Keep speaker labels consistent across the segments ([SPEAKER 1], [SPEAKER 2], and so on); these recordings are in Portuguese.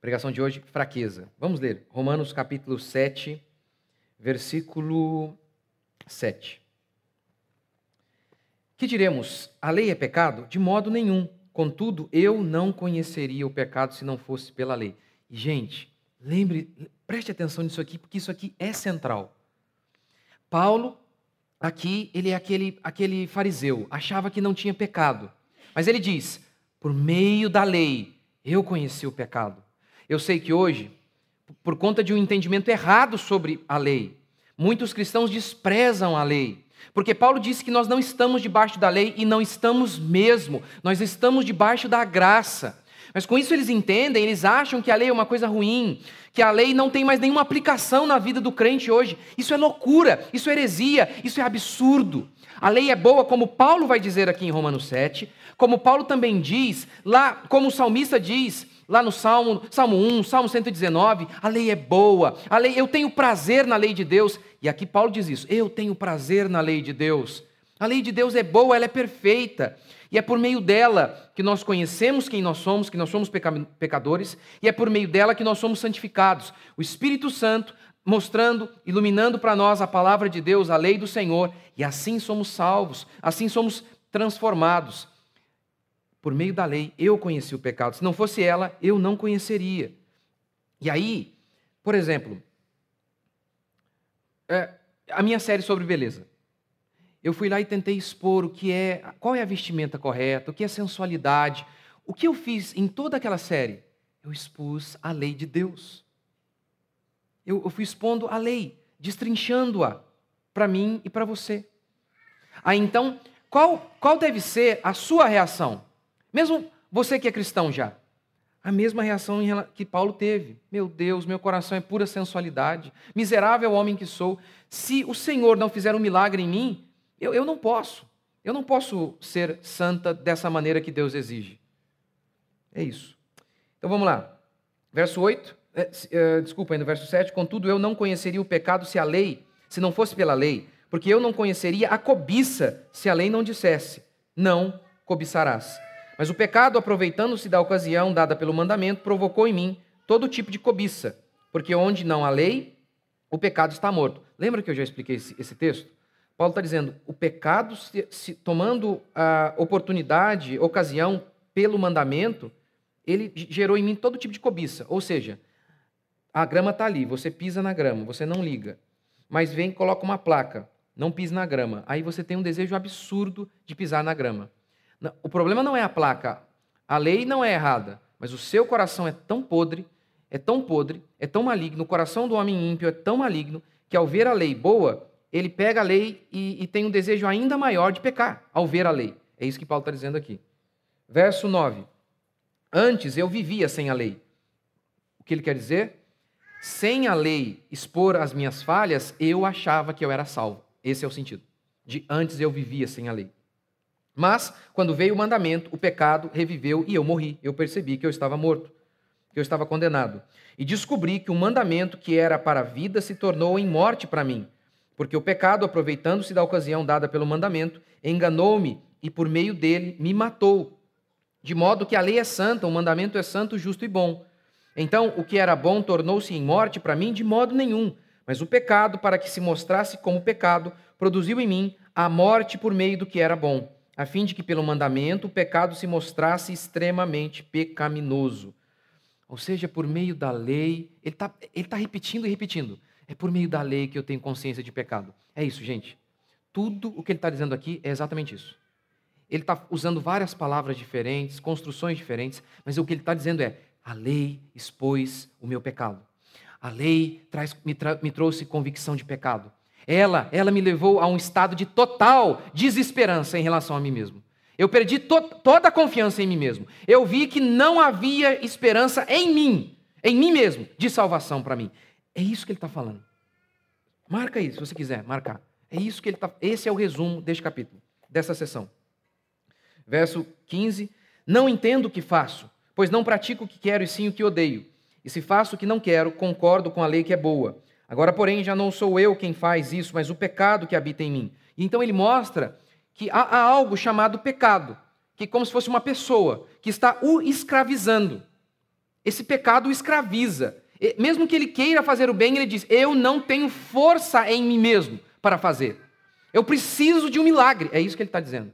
[SPEAKER 1] Pregação de hoje, fraqueza. Vamos ler Romanos capítulo 7, versículo 7. Que diremos? A lei é pecado? De modo nenhum. Contudo, eu não conheceria o pecado se não fosse pela lei. E, gente, lembre, preste atenção nisso aqui, porque isso aqui é central. Paulo, aqui, ele é aquele, aquele fariseu, achava que não tinha pecado. Mas ele diz: por meio da lei, eu conheci o pecado. Eu sei que hoje, por conta de um entendimento errado sobre a lei, muitos cristãos desprezam a lei. Porque Paulo disse que nós não estamos debaixo da lei e não estamos mesmo, nós estamos debaixo da graça. Mas com isso eles entendem, eles acham que a lei é uma coisa ruim, que a lei não tem mais nenhuma aplicação na vida do crente hoje. Isso é loucura, isso é heresia, isso é absurdo. A lei é boa, como Paulo vai dizer aqui em Romanos 7, como Paulo também diz, lá, como o salmista diz, lá no Salmo, Salmo 1, Salmo 119, a lei é boa, a lei, eu tenho prazer na lei de Deus. E aqui Paulo diz isso: eu tenho prazer na lei de Deus. A lei de Deus é boa, ela é perfeita. E é por meio dela que nós conhecemos quem nós somos, que nós somos pecadores, e é por meio dela que nós somos santificados. O Espírito Santo mostrando, iluminando para nós a palavra de Deus, a lei do Senhor, e assim somos salvos, assim somos transformados por meio da lei, eu conheci o pecado. Se não fosse ela, eu não conheceria. E aí, por exemplo, é, a minha série sobre beleza. Eu fui lá e tentei expor o que é, qual é a vestimenta correta, o que é sensualidade. O que eu fiz em toda aquela série? Eu expus a lei de Deus. Eu, eu fui expondo a lei, destrinchando-a para mim e para você. Aí então, qual, qual deve ser a sua reação? Mesmo você que é cristão já, a mesma reação que Paulo teve. Meu Deus, meu coração é pura sensualidade. Miserável homem que sou. Se o Senhor não fizer um milagre em mim, eu, eu não posso. Eu não posso ser santa dessa maneira que Deus exige. É isso. Então vamos lá. Verso 8. É, é, desculpa, ainda verso 7. Contudo, eu não conheceria o pecado se a lei, se não fosse pela lei, porque eu não conheceria a cobiça se a lei não dissesse: não cobiçarás. Mas o pecado, aproveitando-se da ocasião dada pelo mandamento, provocou em mim todo tipo de cobiça, porque onde não há lei, o pecado está morto. Lembra que eu já expliquei esse, esse texto? Paulo está dizendo: o pecado, se, se, tomando a oportunidade, ocasião pelo mandamento, ele gerou em mim todo tipo de cobiça. Ou seja, a grama está ali, você pisa na grama, você não liga. Mas vem e coloca uma placa, não pise na grama. Aí você tem um desejo absurdo de pisar na grama. O problema não é a placa. A lei não é errada, mas o seu coração é tão podre, é tão podre, é tão maligno, o coração do homem ímpio é tão maligno, que ao ver a lei boa, ele pega a lei e, e tem um desejo ainda maior de pecar ao ver a lei. É isso que Paulo está dizendo aqui. Verso 9. Antes eu vivia sem a lei. O que ele quer dizer? Sem a lei expor as minhas falhas, eu achava que eu era salvo. Esse é o sentido. De antes eu vivia sem a lei. Mas, quando veio o mandamento, o pecado reviveu e eu morri. Eu percebi que eu estava morto, que eu estava condenado. E descobri que o mandamento que era para a vida se tornou em morte para mim. Porque o pecado, aproveitando-se da ocasião dada pelo mandamento, enganou-me e por meio dele me matou. De modo que a lei é santa, o mandamento é santo, justo e bom. Então, o que era bom tornou-se em morte para mim de modo nenhum. Mas o pecado, para que se mostrasse como pecado, produziu em mim a morte por meio do que era bom a fim de que pelo mandamento o pecado se mostrasse extremamente pecaminoso. Ou seja, por meio da lei, ele está ele tá repetindo e repetindo. É por meio da lei que eu tenho consciência de pecado. É isso, gente. Tudo o que ele está dizendo aqui é exatamente isso. Ele está usando várias palavras diferentes, construções diferentes, mas o que ele está dizendo é: a lei expôs o meu pecado. A lei traz, me, tra, me trouxe convicção de pecado. Ela, ela me levou a um estado de total desesperança em relação a mim mesmo. Eu perdi to toda a confiança em mim mesmo. Eu vi que não havia esperança em mim, em mim mesmo, de salvação para mim. É isso que ele está falando. Marca isso, se você quiser marcar. É isso que ele está. Esse é o resumo deste capítulo, dessa sessão. Verso 15: Não entendo o que faço, pois não pratico o que quero e sim o que odeio. E se faço o que não quero, concordo com a lei que é boa. Agora, porém, já não sou eu quem faz isso, mas o pecado que habita em mim. E então ele mostra que há, há algo chamado pecado, que é como se fosse uma pessoa que está o escravizando. Esse pecado o escraviza. Mesmo que ele queira fazer o bem, ele diz: Eu não tenho força em mim mesmo para fazer. Eu preciso de um milagre. É isso que ele está dizendo.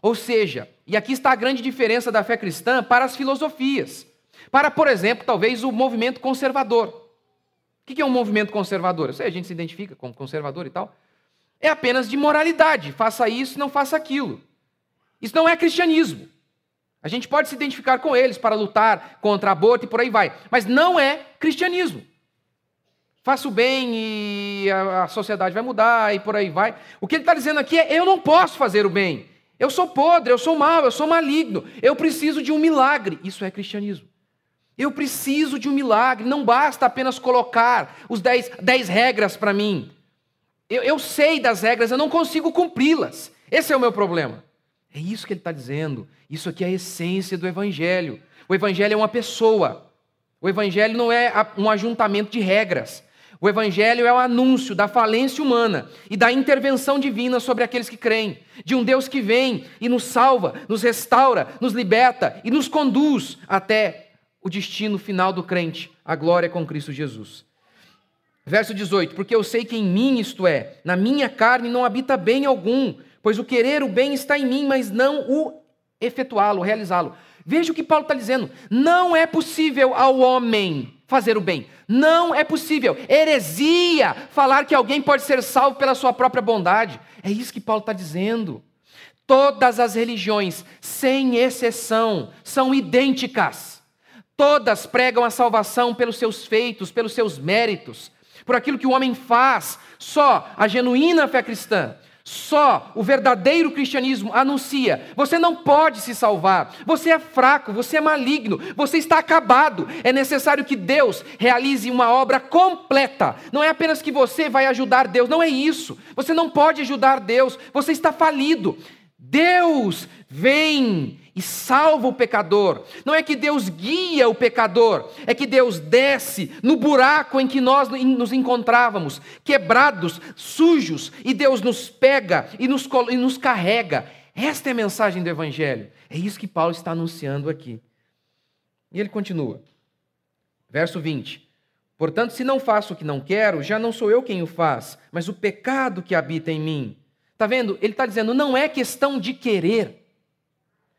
[SPEAKER 1] Ou seja, e aqui está a grande diferença da fé cristã para as filosofias. Para, por exemplo, talvez o movimento conservador. O que é um movimento conservador? Eu sei, a gente se identifica como conservador e tal. É apenas de moralidade. Faça isso, não faça aquilo. Isso não é cristianismo. A gente pode se identificar com eles para lutar contra aborto e por aí vai. Mas não é cristianismo. Faça o bem e a, sociedade vai mudar e por aí vai. O que ele está dizendo aqui é: eu não posso fazer o bem. Eu sou podre, eu sou mau, eu sou maligno. Eu preciso de um milagre. Isso é cristianismo. Eu preciso de um milagre. Não basta apenas colocar os dez, dez regras para mim. Eu, eu sei das regras, eu não consigo cumpri-las. Esse é o meu problema. É isso que ele está dizendo. Isso aqui é a essência do Evangelho. O Evangelho é uma pessoa. O Evangelho não é um ajuntamento de regras. O Evangelho é o anúncio da falência humana e da intervenção divina sobre aqueles que creem, de um Deus que vem e nos salva, nos restaura, nos liberta e nos conduz até o destino final do crente, a glória com Cristo Jesus. Verso 18: Porque eu sei que em mim, isto é, na minha carne, não habita bem algum, pois o querer o bem está em mim, mas não o efetuá-lo, realizá-lo. Veja o que Paulo está dizendo: não é possível ao homem fazer o bem. Não é possível. Heresia falar que alguém pode ser salvo pela sua própria bondade. É isso que Paulo está dizendo. Todas as religiões, sem exceção, são idênticas. Todas pregam a salvação pelos seus feitos, pelos seus méritos, por aquilo que o homem faz. Só a genuína fé cristã só o verdadeiro cristianismo anuncia: você não pode se salvar, você é fraco, você é maligno, você está acabado. É necessário que Deus realize uma obra completa. Não é apenas que você vai ajudar Deus, não é isso. Você não pode ajudar Deus, você está falido. Deus vem e salva o pecador. Não é que Deus guia o pecador, é que Deus desce no buraco em que nós nos encontrávamos, quebrados, sujos, e Deus nos pega e nos, e nos carrega. Esta é a mensagem do Evangelho. É isso que Paulo está anunciando aqui. E ele continua. Verso 20. Portanto, se não faço o que não quero, já não sou eu quem o faz, mas o pecado que habita em mim. Está vendo? Ele está dizendo, não é questão de querer.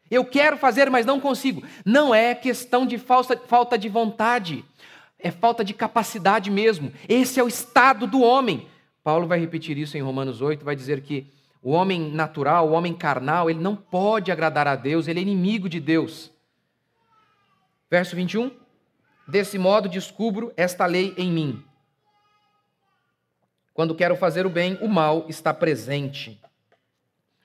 [SPEAKER 1] Eu quero fazer, mas não consigo. Não é questão de falta, falta de vontade, é falta de capacidade mesmo. Esse é o estado do homem. Paulo vai repetir isso em Romanos 8, vai dizer que o homem natural, o homem carnal, ele não pode agradar a Deus, ele é inimigo de Deus. Verso 21. Desse modo descubro esta lei em mim. Quando quero fazer o bem, o mal está presente.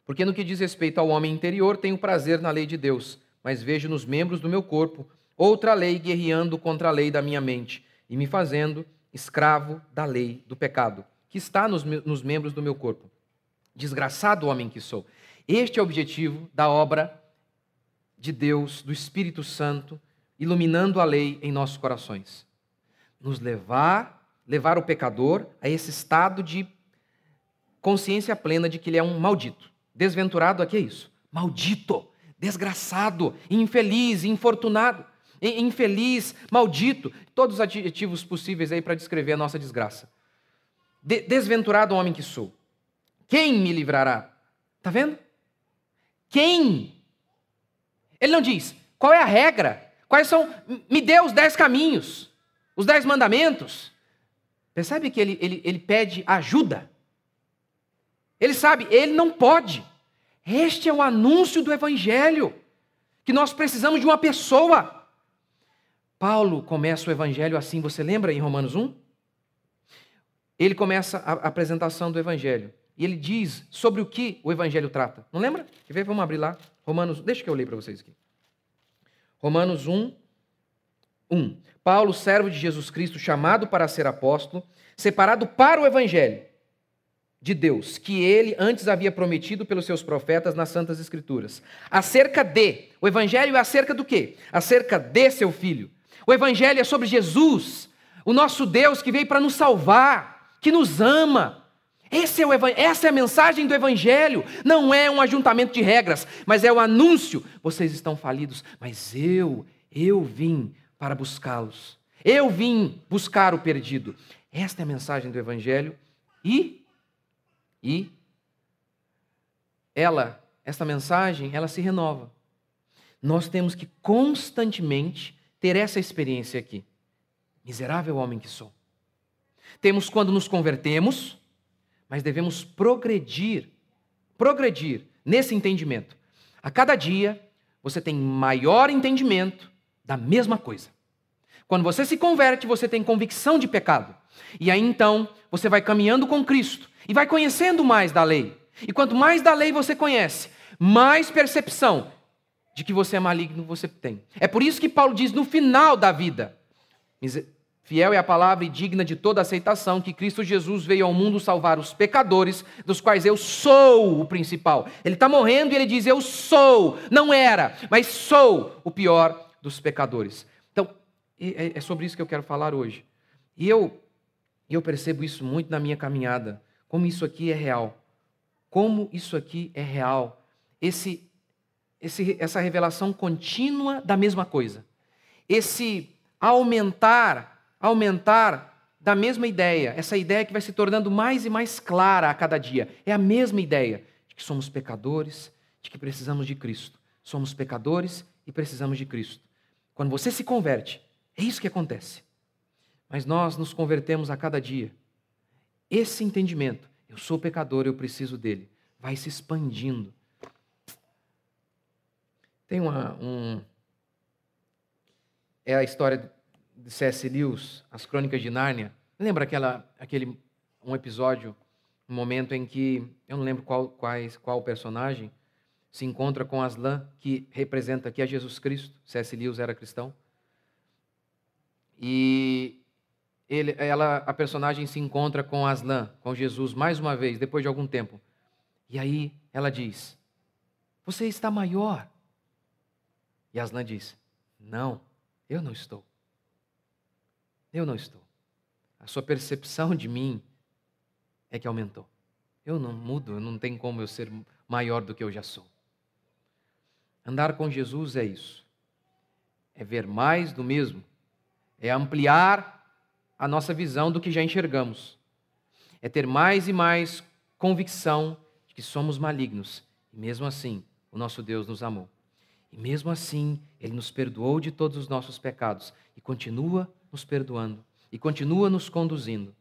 [SPEAKER 1] Porque no que diz respeito ao homem interior, tenho prazer na lei de Deus, mas vejo nos membros do meu corpo outra lei guerreando contra a lei da minha mente e me fazendo escravo da lei do pecado, que está nos, nos membros do meu corpo. Desgraçado homem que sou. Este é o objetivo da obra de Deus, do Espírito Santo, iluminando a lei em nossos corações. Nos levar, levar o pecador a esse estado de consciência plena de que ele é um maldito. Desventurado aqui é isso. Maldito, desgraçado, infeliz, infortunado, infeliz, maldito, todos os adjetivos possíveis aí para descrever a nossa desgraça. De desventurado homem que sou. Quem me livrará? Tá vendo? Quem? Ele não diz qual é a regra, quais são. Me dê os dez caminhos, os dez mandamentos. Percebe que ele, ele, ele pede ajuda. Ele sabe, ele não pode. Este é o anúncio do Evangelho, que nós precisamos de uma pessoa. Paulo começa o Evangelho assim, você lembra em Romanos 1? Ele começa a apresentação do Evangelho. E ele diz sobre o que o Evangelho trata. Não lembra? Quer ver? Vamos abrir lá. Romanos, deixa que eu leio para vocês aqui. Romanos 1, 1. Paulo, servo de Jesus Cristo, chamado para ser apóstolo, separado para o Evangelho de Deus que ele antes havia prometido pelos seus profetas nas Santas Escrituras. Acerca de. O Evangelho é acerca do quê? Acerca de seu filho. O Evangelho é sobre Jesus, o nosso Deus que veio para nos salvar, que nos ama. Esse é o essa é a mensagem do Evangelho. Não é um ajuntamento de regras, mas é o anúncio. Vocês estão falidos, mas eu, eu vim para buscá-los. Eu vim buscar o perdido. Esta é a mensagem do Evangelho e, e ela, esta mensagem, ela se renova. Nós temos que constantemente ter essa experiência aqui. Miserável homem que sou. Temos quando nos convertemos, mas devemos progredir, progredir nesse entendimento. A cada dia, você tem maior entendimento da mesma coisa. Quando você se converte, você tem convicção de pecado. E aí então, você vai caminhando com Cristo e vai conhecendo mais da lei. E quanto mais da lei você conhece, mais percepção de que você é maligno você tem. É por isso que Paulo diz no final da vida: Fiel é a palavra e digna de toda aceitação que Cristo Jesus veio ao mundo salvar os pecadores, dos quais eu sou o principal. Ele está morrendo e ele diz: Eu sou, não era, mas sou o pior dos pecadores. Então, é, é sobre isso que eu quero falar hoje. E eu, eu percebo isso muito na minha caminhada, como isso aqui é real. Como isso aqui é real. Esse, esse, essa revelação contínua da mesma coisa. Esse aumentar aumentar da mesma ideia, essa ideia que vai se tornando mais e mais clara a cada dia. É a mesma ideia de que somos pecadores, de que precisamos de Cristo. Somos pecadores e precisamos de Cristo. Quando você se converte, é isso que acontece. Mas nós nos convertemos a cada dia. Esse entendimento, eu sou pecador, eu preciso dele, vai se expandindo. Tem uma, um. É a história de C.S. Lewis, As Crônicas de Nárnia. Lembra aquela, aquele um episódio, um momento em que eu não lembro qual quais, qual personagem se encontra com Aslan, que representa aqui a Jesus Cristo. C.S. Lewis era cristão. E ele, ela, a personagem se encontra com Aslan, com Jesus, mais uma vez, depois de algum tempo. E aí ela diz: Você está maior. E Aslan diz: Não, eu não estou. Eu não estou. A sua percepção de mim é que aumentou. Eu não mudo, não tem como eu ser maior do que eu já sou. Andar com Jesus é isso. É ver mais do mesmo. É ampliar a nossa visão do que já enxergamos. É ter mais e mais convicção de que somos malignos. E mesmo assim, o nosso Deus nos amou. E mesmo assim, Ele nos perdoou de todos os nossos pecados e continua nos perdoando e continua nos conduzindo.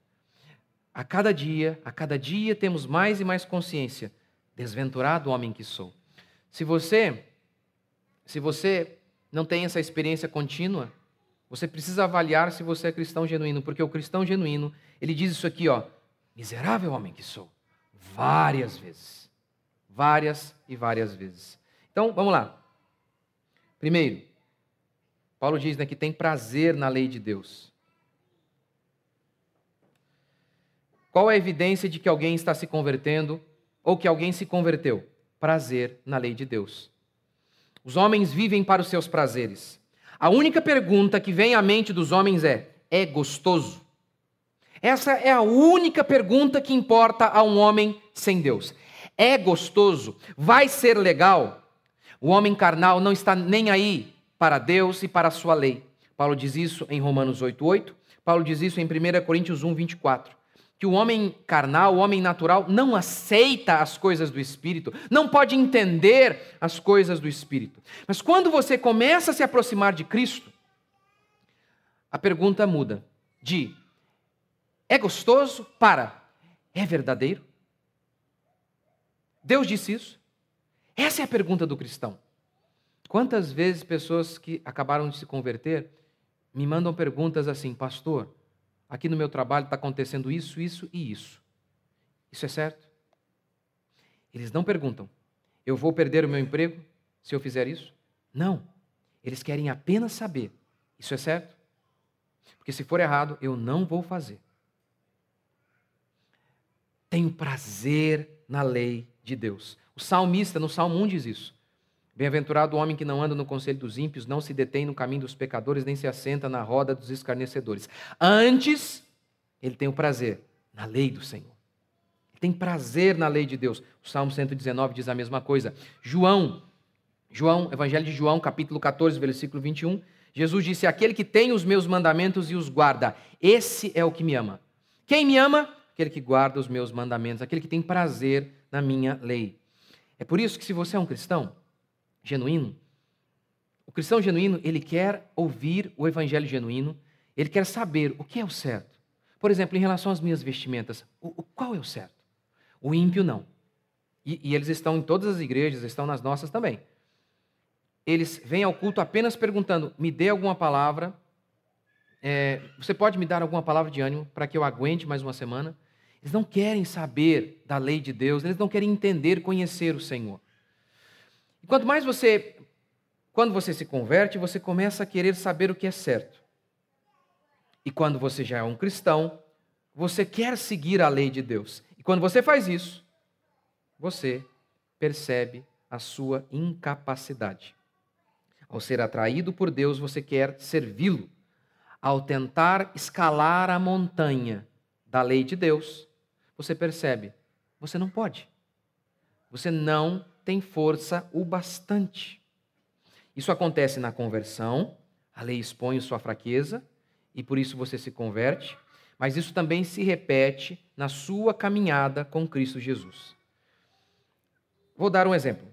[SPEAKER 1] A cada dia, a cada dia temos mais e mais consciência. Desventurado homem que sou. Se você se você não tem essa experiência contínua, você precisa avaliar se você é cristão genuíno, porque o cristão genuíno, ele diz isso aqui, ó, miserável homem que sou, várias vezes. Várias e várias vezes. Então, vamos lá. Primeiro, Paulo diz né, que tem prazer na lei de Deus. Qual é a evidência de que alguém está se convertendo ou que alguém se converteu? Prazer na lei de Deus. Os homens vivem para os seus prazeres. A única pergunta que vem à mente dos homens é: é gostoso? Essa é a única pergunta que importa a um homem sem Deus. É gostoso? Vai ser legal? O homem carnal não está nem aí para Deus e para a sua lei. Paulo diz isso em Romanos 8:8, Paulo diz isso em 1 Coríntios 1:24, que o homem carnal, o homem natural não aceita as coisas do espírito, não pode entender as coisas do espírito. Mas quando você começa a se aproximar de Cristo, a pergunta muda de é gostoso para é verdadeiro? Deus disse isso? Essa é a pergunta do cristão. Quantas vezes pessoas que acabaram de se converter me mandam perguntas assim, pastor, aqui no meu trabalho está acontecendo isso, isso e isso. Isso é certo? Eles não perguntam, eu vou perder o meu emprego se eu fizer isso? Não. Eles querem apenas saber, isso é certo? Porque se for errado, eu não vou fazer. Tenho prazer na lei de Deus. O salmista, no Salmo 1, diz isso. Bem-aventurado o homem que não anda no conselho dos ímpios, não se detém no caminho dos pecadores, nem se assenta na roda dos escarnecedores. Antes, ele tem o prazer na lei do Senhor. Ele tem prazer na lei de Deus. O Salmo 119 diz a mesma coisa. João, João, Evangelho de João, capítulo 14, versículo 21, Jesus disse: Aquele que tem os meus mandamentos e os guarda, esse é o que me ama. Quem me ama? Aquele que guarda os meus mandamentos, aquele que tem prazer na minha lei. É por isso que, se você é um cristão genuíno, o cristão genuíno, ele quer ouvir o evangelho genuíno, ele quer saber o que é o certo. Por exemplo, em relação às minhas vestimentas, o, o qual é o certo? O ímpio não. E, e eles estão em todas as igrejas, estão nas nossas também. Eles vêm ao culto apenas perguntando: me dê alguma palavra. É, você pode me dar alguma palavra de ânimo para que eu aguente mais uma semana? Eles não querem saber da lei de Deus, eles não querem entender, conhecer o Senhor. E quanto mais você quando você se converte, você começa a querer saber o que é certo. E quando você já é um cristão, você quer seguir a lei de Deus. E quando você faz isso, você percebe a sua incapacidade. Ao ser atraído por Deus, você quer servi-lo. Ao tentar escalar a montanha da lei de Deus, você percebe, você não pode. Você não tem força o bastante. Isso acontece na conversão, a lei expõe sua fraqueza e por isso você se converte, mas isso também se repete na sua caminhada com Cristo Jesus. Vou dar um exemplo.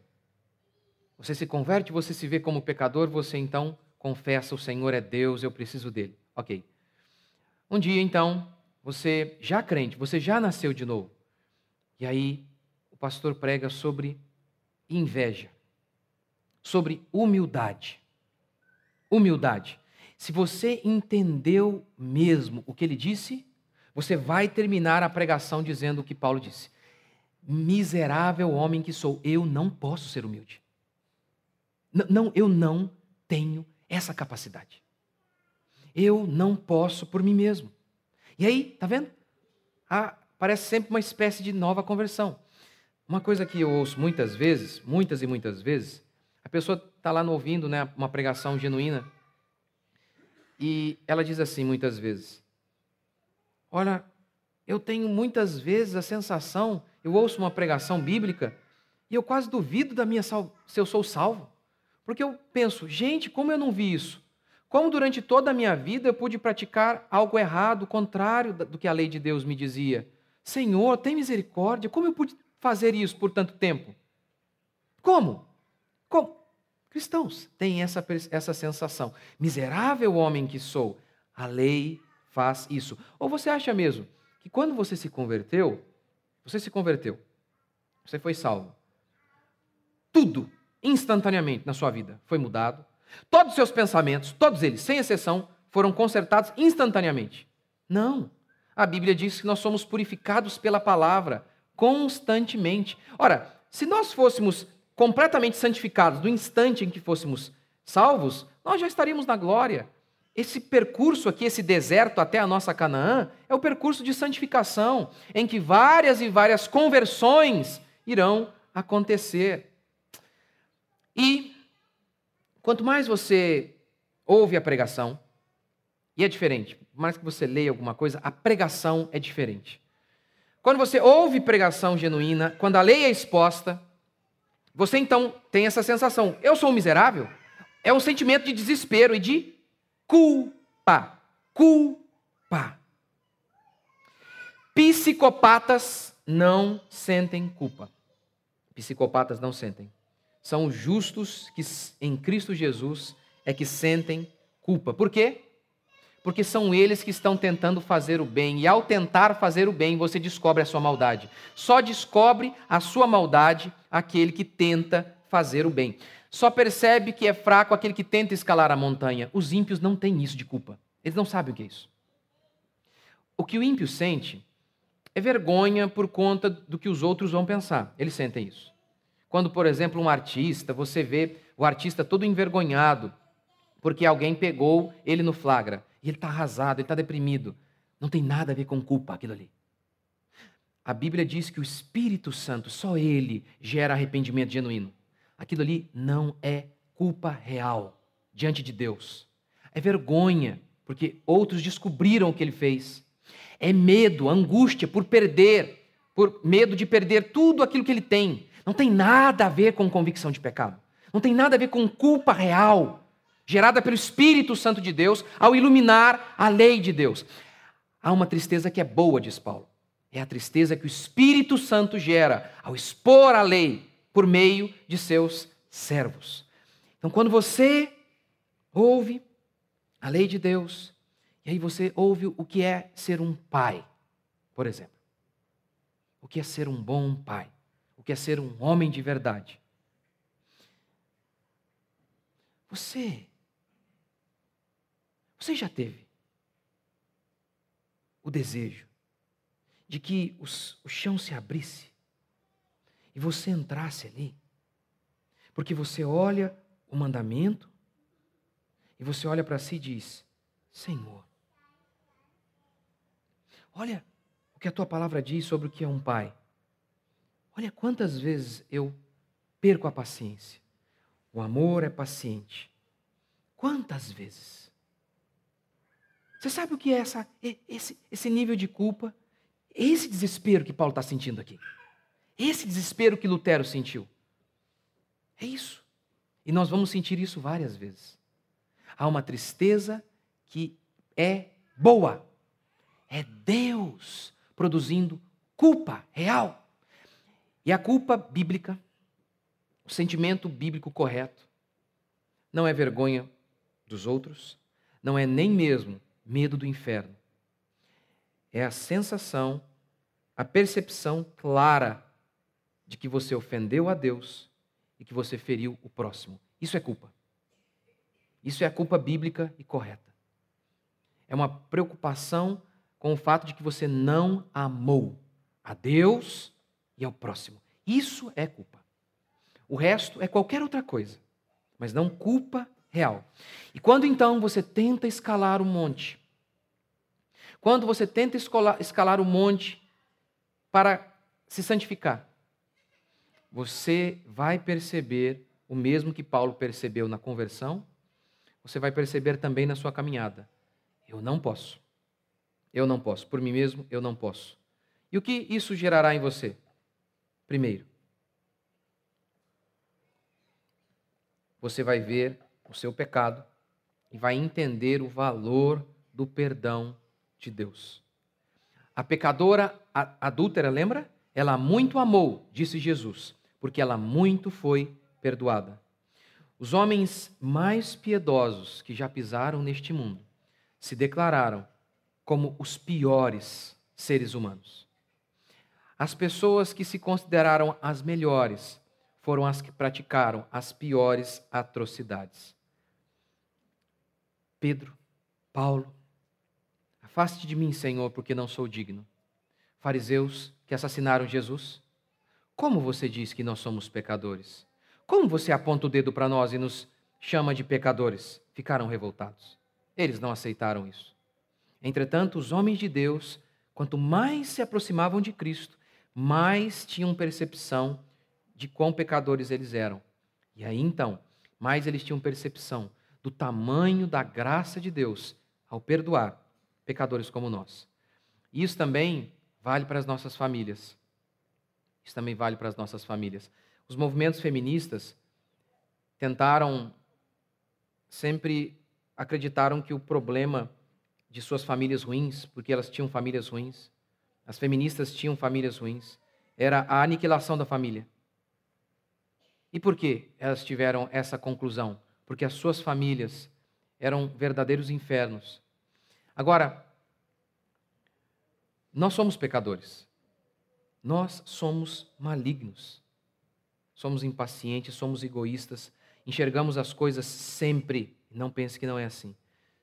[SPEAKER 1] Você se converte, você se vê como pecador, você então confessa: o Senhor é Deus, eu preciso dele. Ok. Um dia então, você já crente, você já nasceu de novo. E aí o pastor prega sobre inveja sobre humildade. Humildade. Se você entendeu mesmo o que ele disse, você vai terminar a pregação dizendo o que Paulo disse: Miserável homem que sou, eu não posso ser humilde. N não, eu não tenho essa capacidade. Eu não posso por mim mesmo. E aí, tá vendo? Ah, parece sempre uma espécie de nova conversão. Uma coisa que eu ouço muitas vezes, muitas e muitas vezes, a pessoa está lá no ouvindo né, uma pregação genuína e ela diz assim muitas vezes: Olha, eu tenho muitas vezes a sensação, eu ouço uma pregação bíblica e eu quase duvido da minha sal... se eu sou salvo. Porque eu penso, gente, como eu não vi isso? Como durante toda a minha vida eu pude praticar algo errado, contrário do que a lei de Deus me dizia? Senhor, tem misericórdia, como eu pude fazer isso por tanto tempo? Como? Como? Cristãos têm essa, essa sensação. Miserável homem que sou, a lei faz isso. Ou você acha mesmo que quando você se converteu, você se converteu, você foi salvo. Tudo, instantaneamente na sua vida, foi mudado. Todos os seus pensamentos, todos eles, sem exceção, foram consertados instantaneamente. Não. A Bíblia diz que nós somos purificados pela palavra constantemente. Ora, se nós fôssemos completamente santificados do instante em que fôssemos salvos, nós já estaríamos na glória. Esse percurso aqui, esse deserto até a nossa Canaã, é o percurso de santificação, em que várias e várias conversões irão acontecer. E quanto mais você ouve a pregação, e é diferente, mais que você leia alguma coisa, a pregação é diferente. Quando você ouve pregação genuína, quando a lei é exposta, você então tem essa sensação: eu sou um miserável? É um sentimento de desespero e de culpa. Culpa. Psicopatas não sentem culpa. Psicopatas não sentem. São justos que em Cristo Jesus é que sentem culpa. Por quê? Porque são eles que estão tentando fazer o bem, e ao tentar fazer o bem, você descobre a sua maldade. Só descobre a sua maldade aquele que tenta fazer o bem. Só percebe que é fraco aquele que tenta escalar a montanha. Os ímpios não têm isso de culpa. Eles não sabem o que é isso. O que o ímpio sente é vergonha por conta do que os outros vão pensar. Eles sentem isso. Quando, por exemplo, um artista, você vê o artista todo envergonhado porque alguém pegou ele no flagra. E ele está arrasado, ele está deprimido. Não tem nada a ver com culpa aquilo ali. A Bíblia diz que o Espírito Santo, só ele, gera arrependimento genuíno. Aquilo ali não é culpa real diante de Deus. É vergonha, porque outros descobriram o que ele fez. É medo, angústia por perder, por medo de perder tudo aquilo que ele tem. Não tem nada a ver com convicção de pecado. Não tem nada a ver com culpa real. Gerada pelo Espírito Santo de Deus ao iluminar a lei de Deus. Há uma tristeza que é boa, diz Paulo. É a tristeza que o Espírito Santo gera ao expor a lei por meio de seus servos. Então, quando você ouve a lei de Deus, e aí você ouve o que é ser um pai, por exemplo. O que é ser um bom pai? O que é ser um homem de verdade? Você, você já teve o desejo de que os, o chão se abrisse e você entrasse ali? Porque você olha o mandamento e você olha para si e diz: Senhor, olha o que a tua palavra diz sobre o que é um pai. Olha quantas vezes eu perco a paciência. O amor é paciente. Quantas vezes? Você sabe o que é essa, esse, esse nível de culpa? Esse desespero que Paulo está sentindo aqui. Esse desespero que Lutero sentiu. É isso. E nós vamos sentir isso várias vezes. Há uma tristeza que é boa. É Deus produzindo culpa real. E a culpa bíblica, o sentimento bíblico correto, não é vergonha dos outros, não é nem mesmo medo do inferno. É a sensação, a percepção clara de que você ofendeu a Deus e que você feriu o próximo. Isso é culpa. Isso é a culpa bíblica e correta. É uma preocupação com o fato de que você não amou a Deus e ao próximo. Isso é culpa. O resto é qualquer outra coisa, mas não culpa real. E quando então você tenta escalar o monte, quando você tenta escalar o monte para se santificar, você vai perceber o mesmo que Paulo percebeu na conversão, você vai perceber também na sua caminhada. Eu não posso. Eu não posso. Por mim mesmo, eu não posso. E o que isso gerará em você? Primeiro, você vai ver o seu pecado e vai entender o valor do perdão de Deus. A pecadora adúltera, lembra? Ela muito amou, disse Jesus, porque ela muito foi perdoada. Os homens mais piedosos que já pisaram neste mundo se declararam como os piores seres humanos. As pessoas que se consideraram as melhores foram as que praticaram as piores atrocidades. Pedro, Paulo, afaste de mim, Senhor, porque não sou digno. Fariseus que assassinaram Jesus, como você diz que nós somos pecadores? Como você aponta o dedo para nós e nos chama de pecadores? Ficaram revoltados. Eles não aceitaram isso. Entretanto, os homens de Deus, quanto mais se aproximavam de Cristo, mais tinham percepção de quão pecadores eles eram. E aí então, mais eles tinham percepção do tamanho da graça de Deus ao perdoar pecadores como nós. Isso também vale para as nossas famílias. Isso também vale para as nossas famílias. Os movimentos feministas tentaram, sempre acreditaram que o problema de suas famílias ruins, porque elas tinham famílias ruins, as feministas tinham famílias ruins, era a aniquilação da família. E por que elas tiveram essa conclusão? Porque as suas famílias eram verdadeiros infernos. Agora, nós somos pecadores. Nós somos malignos somos impacientes, somos egoístas, enxergamos as coisas sempre. Não pense que não é assim.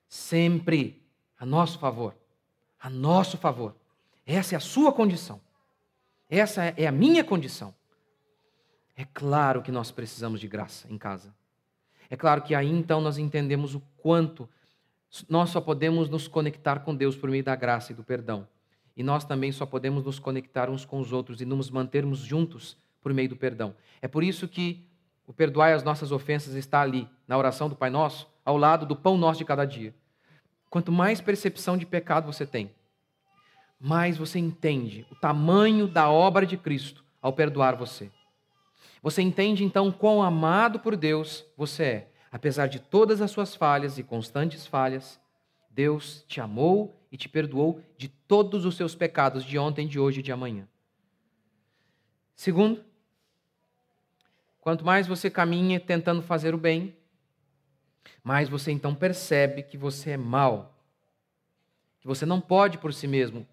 [SPEAKER 1] Sempre a nosso favor. A nosso favor. Essa é a sua condição. Essa é a minha condição. É claro que nós precisamos de graça em casa. É claro que aí então nós entendemos o quanto nós só podemos nos conectar com Deus por meio da graça e do perdão. E nós também só podemos nos conectar uns com os outros e nos mantermos juntos por meio do perdão. É por isso que o perdoai as nossas ofensas está ali, na oração do Pai Nosso, ao lado do pão nosso de cada dia. Quanto mais percepção de pecado você tem, mais você entende o tamanho da obra de Cristo ao perdoar você. Você entende então quão amado por Deus você é. apesar de todas as suas falhas e constantes falhas, Deus te amou e te perdoou de todos os seus pecados de ontem, de hoje e de amanhã. Segundo, quanto mais você caminha tentando fazer o bem, mais você então percebe que você é mal, que você não pode por si mesmo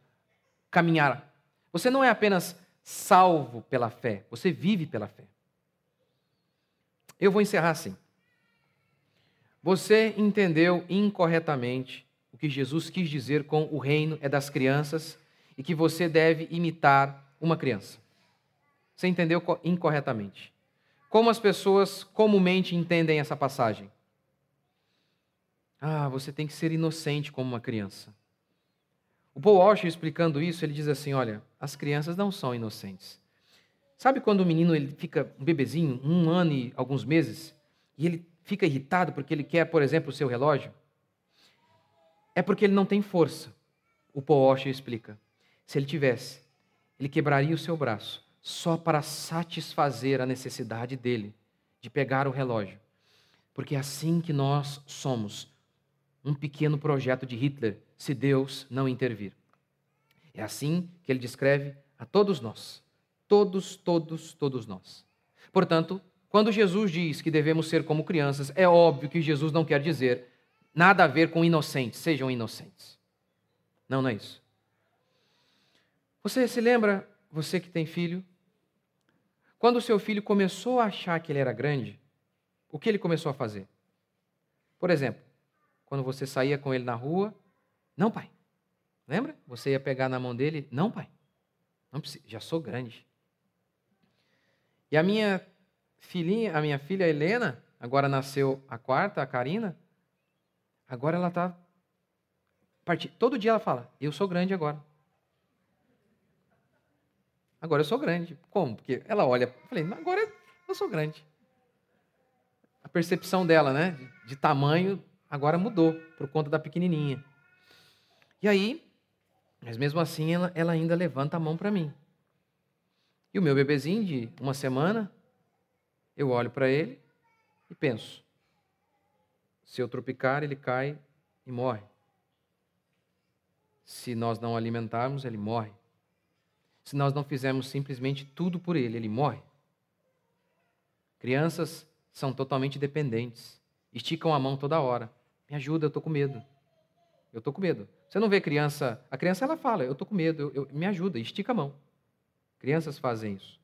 [SPEAKER 1] caminhar. Você não é apenas salvo pela fé, você vive pela fé. Eu vou encerrar assim. Você entendeu incorretamente o que Jesus quis dizer com o reino é das crianças e que você deve imitar uma criança. Você entendeu incorretamente. Como as pessoas comumente entendem essa passagem? Ah, você tem que ser inocente como uma criança. O Paul Walsh explicando isso, ele diz assim: olha, as crianças não são inocentes. Sabe quando o menino ele fica um bebezinho, um ano e alguns meses, e ele fica irritado porque ele quer, por exemplo, o seu relógio? É porque ele não tem força. O Paul explica. Se ele tivesse, ele quebraria o seu braço só para satisfazer a necessidade dele de pegar o relógio. Porque é assim que nós somos. Um pequeno projeto de Hitler, se Deus não intervir. É assim que ele descreve a todos nós. Todos, todos, todos nós. Portanto, quando Jesus diz que devemos ser como crianças, é óbvio que Jesus não quer dizer nada a ver com inocentes, sejam inocentes. Não, não é isso. Você se lembra, você que tem filho, quando o seu filho começou a achar que ele era grande, o que ele começou a fazer? Por exemplo, quando você saía com ele na rua, não, pai. Lembra? Você ia pegar na mão dele, não, pai. Não precisa, já sou grande. E a minha filhinha, a minha filha Helena, agora nasceu a quarta, a Karina, agora ela está. Todo dia ela fala: Eu sou grande agora. Agora eu sou grande. Como? Porque ela olha, falei, agora eu sou grande. A percepção dela, né, de, tamanho, agora mudou por conta da pequenininha. E aí, mas mesmo assim, ela, ela ainda levanta a mão para mim. E o meu bebezinho de uma semana, eu olho para ele e penso: se eu tropicar, ele cai e morre. Se nós não alimentarmos, ele morre. Se nós não fizermos simplesmente tudo por ele, ele morre. Crianças são totalmente dependentes. Esticam a mão toda hora. Me ajuda, eu estou com medo. Eu estou com medo. Você não vê criança. A criança ela fala, eu estou com medo, eu, eu, me ajuda, estica a mão. Crianças fazem isso.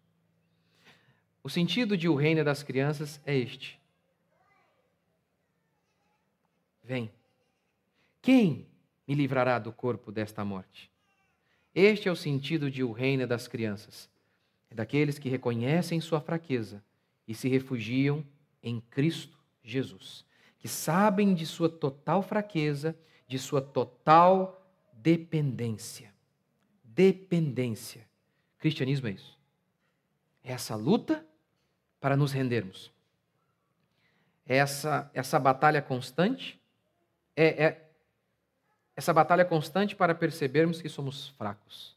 [SPEAKER 1] O sentido de o reino das crianças é este: Vem. Quem me livrará do corpo desta morte? Este é o sentido de o reino das crianças. É daqueles que reconhecem sua fraqueza e se refugiam em Cristo Jesus, que sabem de sua total fraqueza, de sua total dependência. Dependência. Cristianismo é isso. É essa luta para nos rendermos. Essa, essa batalha constante é, é essa batalha constante para percebermos que somos fracos.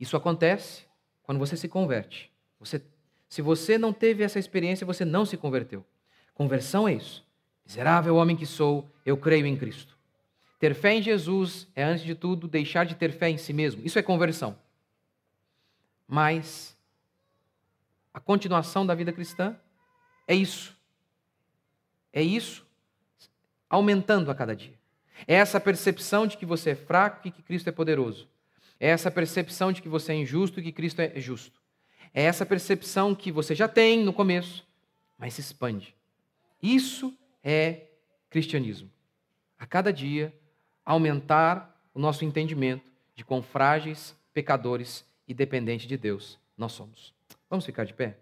[SPEAKER 1] Isso acontece quando você se converte. Você, se você não teve essa experiência, você não se converteu. Conversão é isso. Miserável homem que sou, eu creio em Cristo. Ter fé em Jesus é, antes de tudo, deixar de ter fé em si mesmo. Isso é conversão. Mas a continuação da vida cristã é isso. É isso aumentando a cada dia. É essa percepção de que você é fraco e que Cristo é poderoso. É essa percepção de que você é injusto e que Cristo é justo. É essa percepção que você já tem no começo, mas se expande. Isso é cristianismo. A cada dia, aumentar o nosso entendimento de quão frágeis, pecadores e dependentes de Deus nós somos. Vamos ficar de pé?